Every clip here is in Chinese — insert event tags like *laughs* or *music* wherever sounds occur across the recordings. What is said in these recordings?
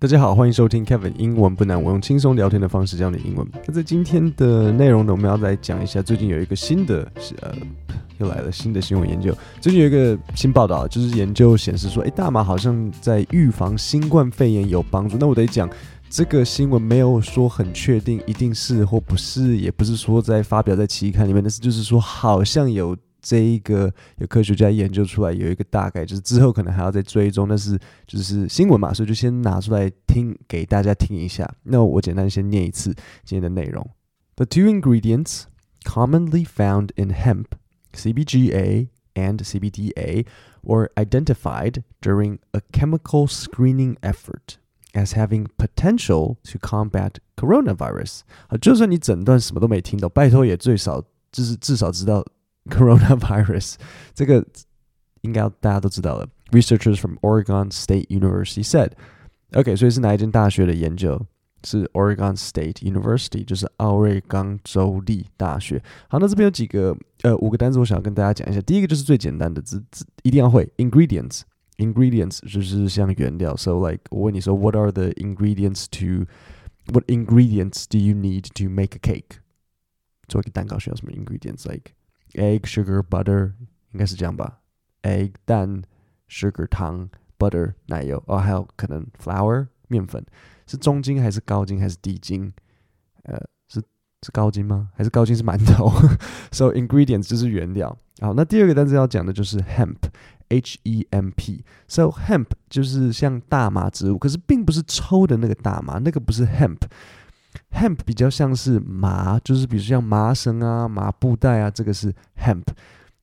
大家好，欢迎收听 Kevin 英文不难，我用轻松聊天的方式教你英文。那在今天的内容呢，我们要来讲一下最近有一个新的，呃，又来了新的新闻研究。最近有一个新报道，就是研究显示说，诶，大麻好像在预防新冠肺炎有帮助。那我得讲，这个新闻没有说很确定一定是或不是，也不是说在发表在期刊里面，但是就是说好像有。这一个有科学家研究出来，有一个大概，就是之后可能还要再追踪，但是就是新闻嘛，所以就先拿出来听给大家听一下。那我简单先念一次今天的内容：The two ingredients commonly found in hemp, CBGA and CBDA, were identified during a chemical screening effort as having potential to combat coronavirus。啊，就算你整段什么都没听懂，拜托也最少就是至少知道。 Coronavirus，*laughs* 这个应该大家都知道了。Researchers *laughs* from Oregon State University said，OK，所以是哪一间大学的研究？是 Oregon State University，就是奥瑞冈州立大学。好，那这边有几个呃五个单词，我想要跟大家讲一下。第一个就是最简单的字，字一定要会。Ingredients，ingredients 就是像原料。So like，我问你说，What are the ingredients to？What ingredients do you need to make a cake？做一个蛋糕需要什么 ingredients？Like Egg, sugar, butter，应该是这样吧？Egg 蛋，sugar 糖，butter 奶油，哦，还有可能 flour 面粉，是中筋还是高筋还是低筋？呃，是是高筋吗？还是高筋是馒头？*laughs* So ingredients 就是原料。好，那第二个单词要讲的就是 hemp，h e m p。So hemp 就是像大麻植物，可是并不是抽的那个大麻，那个不是 hemp。Hemp 比较像是麻，就是比如像麻绳啊、麻布袋啊，这个是 hemp。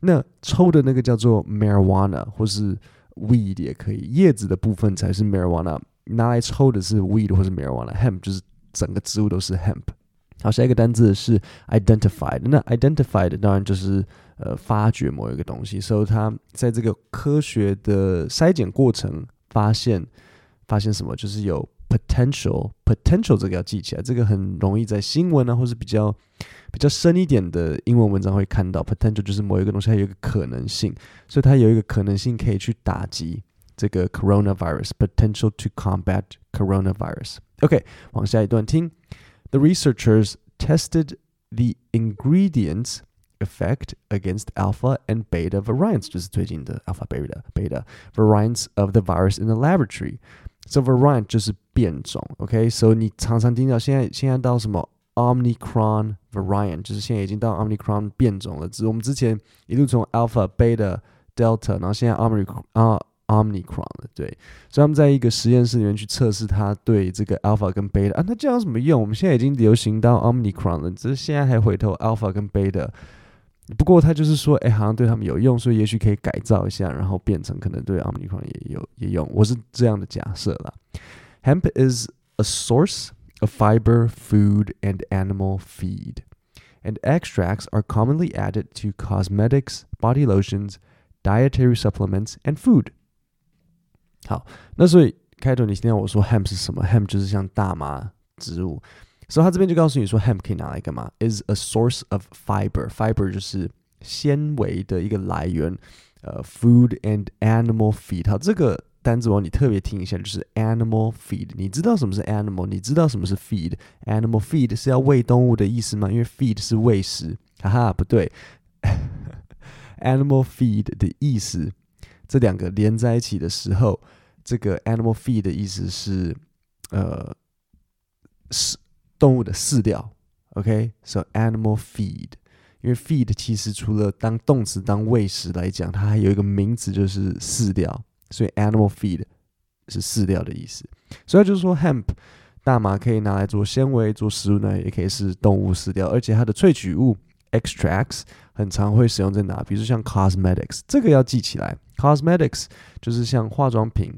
那抽的那个叫做 marijuana 或是 weed 也可以，叶子的部分才是 marijuana，拿来抽的是 weed 或是 marijuana。Hemp 就是整个植物都是 hemp。好，下一个单字是 identified。那 identified 当然就是呃发掘某一个东西，所以它在这个科学的筛检过程发现发现什么，就是有。potential potential 这个要记起来，这个很容易在新闻啊，或是比较比较深一点的英文文章会看到。potential 就是某一个东西它有一个可能性，所以它有一个可能性可以去打击这个 coronavirus。potential to combat coronavirus。OK，往下一段听。The researchers tested the ingredients effect against alpha and beta variants，就是最近的 alpha beta beta variants of the virus in the laboratory。 So variant 就是变种，OK？So、你常常听到现在现在到什么 Omicron variant，就是现在已经到 Omicron 变种了。只我们之前一路从 Alpha、Beta、Delta，然后现在 Omicron 啊 Omicron 了，对。所以他们在一个实验室里面去测试它对这个 Alpha 跟 Beta 啊，那这样有什么用？我们现在已经流行到 Omicron 了，只是现在还回头 Alpha 跟 Beta。不过他就是说，哎，好像对他们有用，所以也许可以改造一下，然后变成可能对奥密克戎也有也用。我是这样的假设啦。Hemp is a source of fiber, food, and animal feed, and extracts are commonly added to cosmetics, body lotions, dietary supplements, and food. 好，那所以开头你听到我说 hemp 是什么？hemp 就是像大麻植物。 所以他这边就告诉你说，hemp 可以拿来干嘛？is a source of fiber。fiber 就是纤维的一个来源。呃、，food and animal feed。好，这个单词我你特别听一下，就是 animal feed。你知道什么是 animal？你知道什么是 feed？animal feed 是要喂动物的意思吗？因为 feed 是喂食。哈哈，不对。animal feed 的意思，这两个连在一起的时候，这个 animal feed 的意思是，呃，是。动物的饲料，OK，so、animal feed，因为 feed 其实除了当动词当喂食来讲，它还有一个名词就是饲料，所以 animal feed 是饲料的意思。所以就是说，hemp 大麻可以拿来做纤维、做食物呢，也可以是动物饲料，而且它的萃取物 extracts 很常会使用在哪？比如说像 cosmetics，这个要记起来，cosmetics 就是像化妆品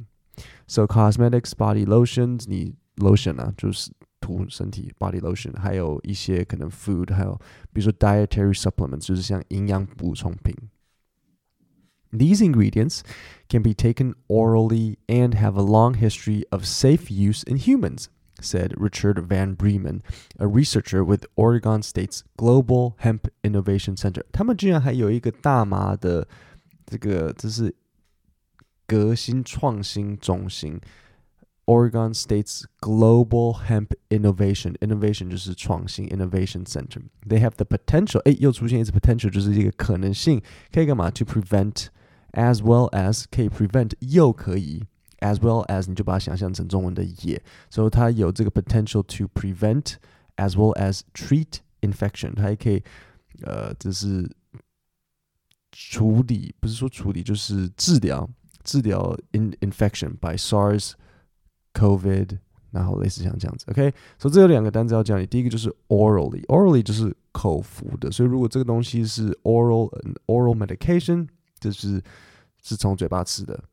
，so cosmetics body lotions，你 lotion 啊，就是。涂身体 body lotion，还有一些可能 food，还有比如说 dietary supplements，就是像营养补充品。These ingredients can be taken orally and have a long history of safe use in humans, said Richard Van Bremen, a researcher with Oregon State's Global Hemp Innovation Center。他们居然还有一个大麻的这个，这是革新创新中心。 Oregon State's Global Hemp Innovation Innovation 就是创新 Innovation Center。They have the potential，哎，又出现一次 potential，就是一个可能性，可以干嘛？To prevent as well as 可以 prevent 又可以 as well as 你就把它想象成中文的也，所以它有这个 potential to prevent as well as treat infection，它还可以呃，就是处理，不是说处理，就是治疗。治疗 in infection by SARS、 COVID，然后类似像这样子，OK，所以这有两个单词要教你。第一个就是 orally，orally 就是口服的，所以如果这个东西是 oral an oral medication，就是是从嘴巴吃的。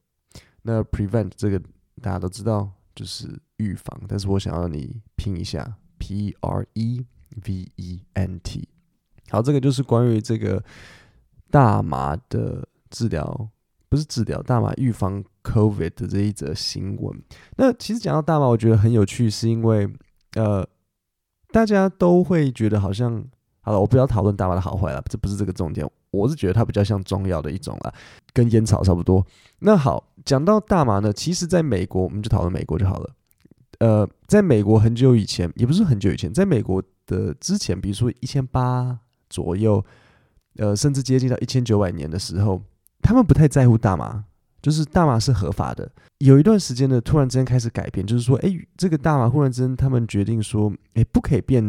那 prevent 这个大家都知道就是预防，但是我想要你拼一下 P R E V E N T。好，这个就是关于这个大麻的治疗。不是治疗大麻预防 COVID 的这一则新闻。那其实讲到大麻，我觉得很有趣，是因为呃，大家都会觉得好像好了，我不要讨论大麻的好坏了，这不是这个重点。我是觉得它比较像中药的一种啦，跟烟草差不多。那好，讲到大麻呢，其实在美国，我们就讨论美国就好了。呃，在美国很久以前，也不是很久以前，在美国的之前，比如说一千八左右，呃，甚至接近到一千九百年的时候。他们不太在乎大麻，就是大麻是合法的。有一段时间呢，突然之间开始改变，就是说，哎，这个大麻忽然之间他们决定说，哎，不可以变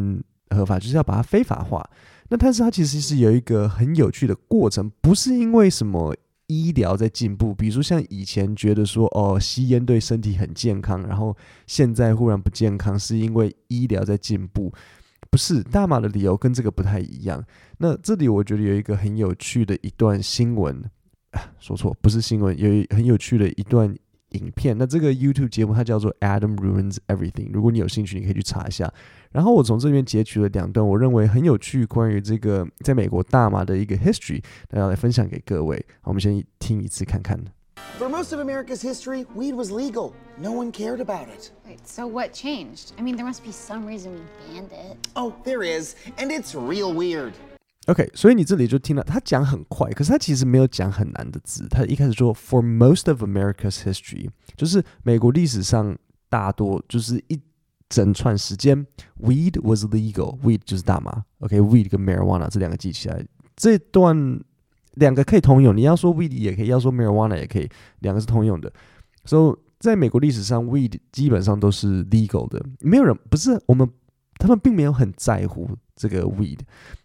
合法，就是要把它非法化。那但是它其实是有一个很有趣的过程，不是因为什么医疗在进步，比如说像以前觉得说，哦，吸烟对身体很健康，然后现在忽然不健康，是因为医疗在进步。不是，大麻的理由跟这个不太一样。那这里我觉得有一个很有趣的一段新闻。说错，不是新闻，有一很有趣的一段影片。那这个 YouTube 节目它叫做 Adam Ruins Everything。如果你有兴趣，你可以去查一下。然后我从这边截取了两段我认为很有趣关于这个在美国大麻的一个 history，大家来分享给各位。好，我们先听一次看看。For most of America's history, weed was legal. No one cared about it. Wait, so what changed? I mean, there must be some reason we banned it. Oh, there is, and it's real weird. OK，所以你这里就听了他讲很快，可是他其实没有讲很难的字。他一开始说，For most of America's history，就是美国历史上大多就是一整串时间，weed was legal，weed 就是大麻。OK，weed、跟 marijuana 这两个记起来，这段两个可以通用。你要说 weed 也可以，要说 marijuana 也可以，两个是通用的。所以在美国历史上，weed 基本上都是 legal 的，没有人不是我们。他们并没有很在乎这个 weed，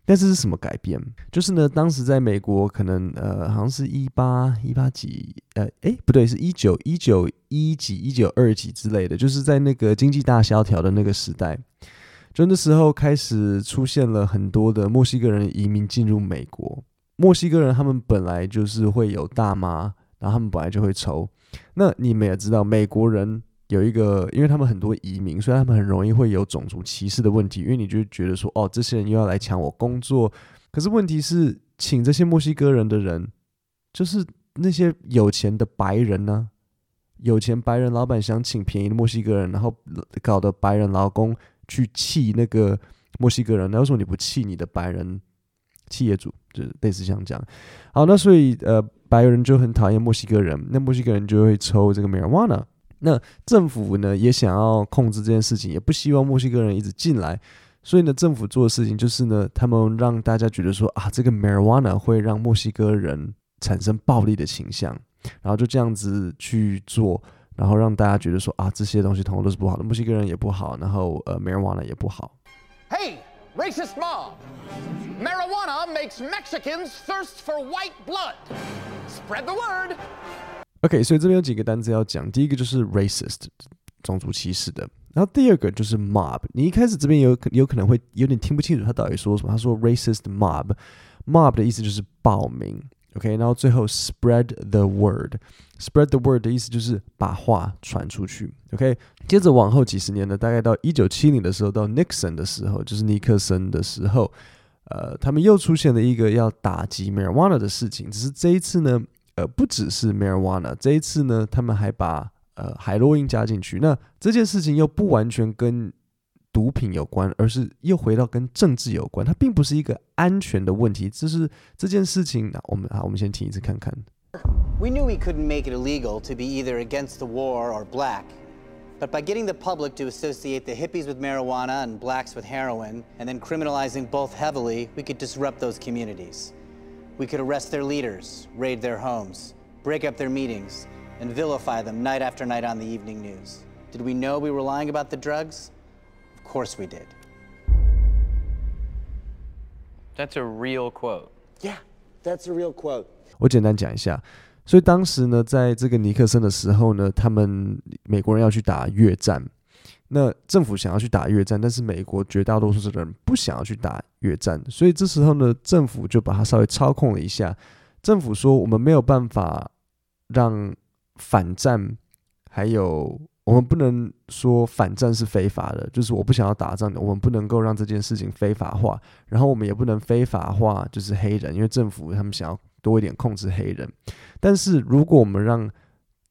但是是什么改变？就是呢，当时在美国，可能呃，好像是一八一八几，呃，诶，不对，是一九一九一几一九二几之类的，就是在那个经济大萧条的那个时代，就那时候开始出现了很多的墨西哥人移民进入美国。墨西哥人他们本来就是会有大麻，然后他们本来就会抽。那你们也知道，美国人。有一个，因为他们很多移民，所以他们很容易会有种族歧视的问题。因为你就觉得说，哦，这些人又要来抢我工作。可是问题是，请这些墨西哥人的人，就是那些有钱的白人呢、有钱白人老板想请便宜的墨西哥人，然后搞得白人劳工去气那个墨西哥人。那为什么你不气你的白人企业主？就是类似像这样。好，那所以呃，白人就很讨厌墨西哥人，那墨西哥人就会抽这个 marijuana。那政府呢也想要控制这件事情，也不希望墨西哥人一直进来，所以呢，政府做的事情就是呢，他们让大家觉得说啊，这个 marijuana 会让墨西哥人产生暴力的倾向，然后就这样子去做，然后让大家觉得说啊，这些东西统统都是不好的，墨西哥人也不好，然后呃，marijuana 也不好。Hey, racist mob! Marijuana makes Mexicans thirst for white blood. Spread the word. OK，所以这边有几个单词要讲。第一个就是 racist，种族歧视的。然后第二个就是 mob。你一开始这边有有可能会有点听不清楚他到底说什么。他说 racist mob，mob 的意思就是暴民。OK，然后最后 spread the word，spread the word 的意思就是把话传出去。OK，接着往后几十年呢，大概到一九七零的时候，到 Nixon 的时候，就是尼克森的时候，呃，他们又出现了一个要打击 marijuana 的事情。只是这一次呢。呃，不只是 marijuana，这一次呢，他们还把呃海洛因加进去。那这件事情又不完全跟毒品有关，而是又回到跟政治有关。它并不是一个安全的问题，这是这件事情。那我们好，我们先听一次看看。We knew we couldn't make it illegal to be either against the war or black. But by getting the public to associate the hippies with marijuana and blacks with heroin, and then criminalizing both heavily, we could disrupt those communities. We could arrest their leaders, raid their homes, break up their meetings, and vilify them night after night on the evening news. Did we know we were lying about the drugs? Of course we did. That's a real quote. Yeah, that's a real quote. 我简单讲一下。所以当时呢，在这个尼克森的时候呢，他们美国人要去打越战， 那政府想要去打越战，但是美国绝大多数的人不想要去打越战，所以这时候呢，政府就把它稍微操控了一下。政府说，我们没有办法让反战，还有我们不能说反战是非法的，就是我不想要打仗的，我们不能够让这件事情非法化，然后我们也不能非法化就是黑人，因为政府他们想要。多一点控制黑人，但是如果我们让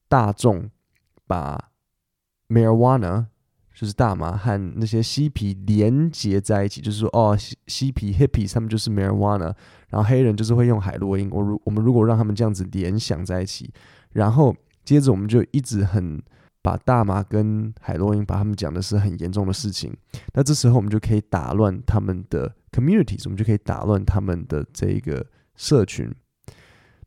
大众把 marijuana 就是大麻和那些嬉皮连接在一起，就是说哦，嬉皮 hippies 他们就是 marijuana，然后黑人就是会用海洛因。我如我们如果让他们这样子联想在一起，然后接着我们就一直很把大麻跟海洛因把他们讲的是很严重的事情，那这时候我们就可以打乱他们的 communities，我们就可以打乱他们的这个社群。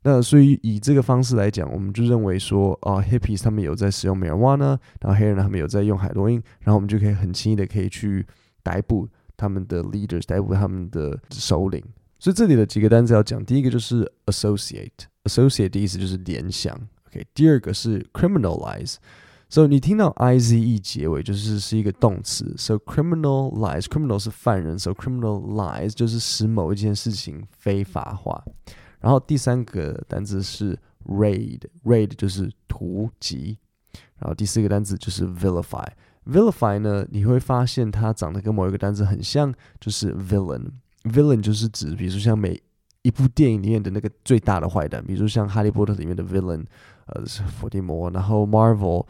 那所以以这个方式来讲，我们就认为说，啊，hippies 他们有在使用 marijuana，然后黑人他们有在用海洛因，然后我们就可以很轻易的可以去逮捕他们的 leaders，逮捕他们的首领。所以这里的几个单词要讲，第一个就是 associate，associate 的意思就是联想，OK。第二个是 criminalize，所以你听到 i z e 结尾就是是一个动词，so criminalize，criminal 是犯人，so criminalize 就是使某一件事情非法化。然后第三个单词是 raid，raid 就是突击。然后第四个单词就是 vilify，vilify 呢，你会发现它长得跟某一个单词很像，就是 villain，villain 就是指，比如说像每一部电影里面的那个最大的坏蛋，比如像哈利波特里面的 villain，呃，是伏地魔。然后 Marvel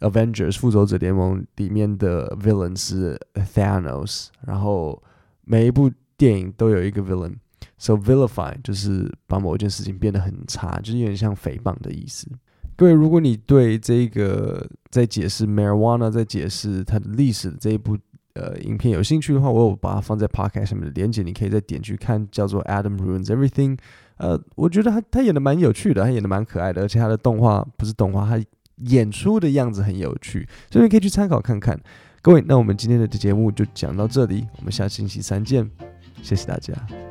Avengers 复仇者联盟里面的 villain 是 Thanos。然后每一部电影都有一个 villain。So vilify 就是把某一件事情变得很差，就是有点像诽谤的意思。各位，如果你对这个在解释 marijuana，在解释它的历史的这一部呃影片有兴趣的话，我有把它放在 podcast 上面的链接，你可以再点去看，叫做 Adam Ruins Everything。呃，我觉得他他演的蛮有趣的，他演的蛮可爱的，而且他的动画不是动画，他演出的样子很有趣，所以你可以去参考看看。各位，那我们今天的节目就讲到这里，我们下星期三见，谢谢大家。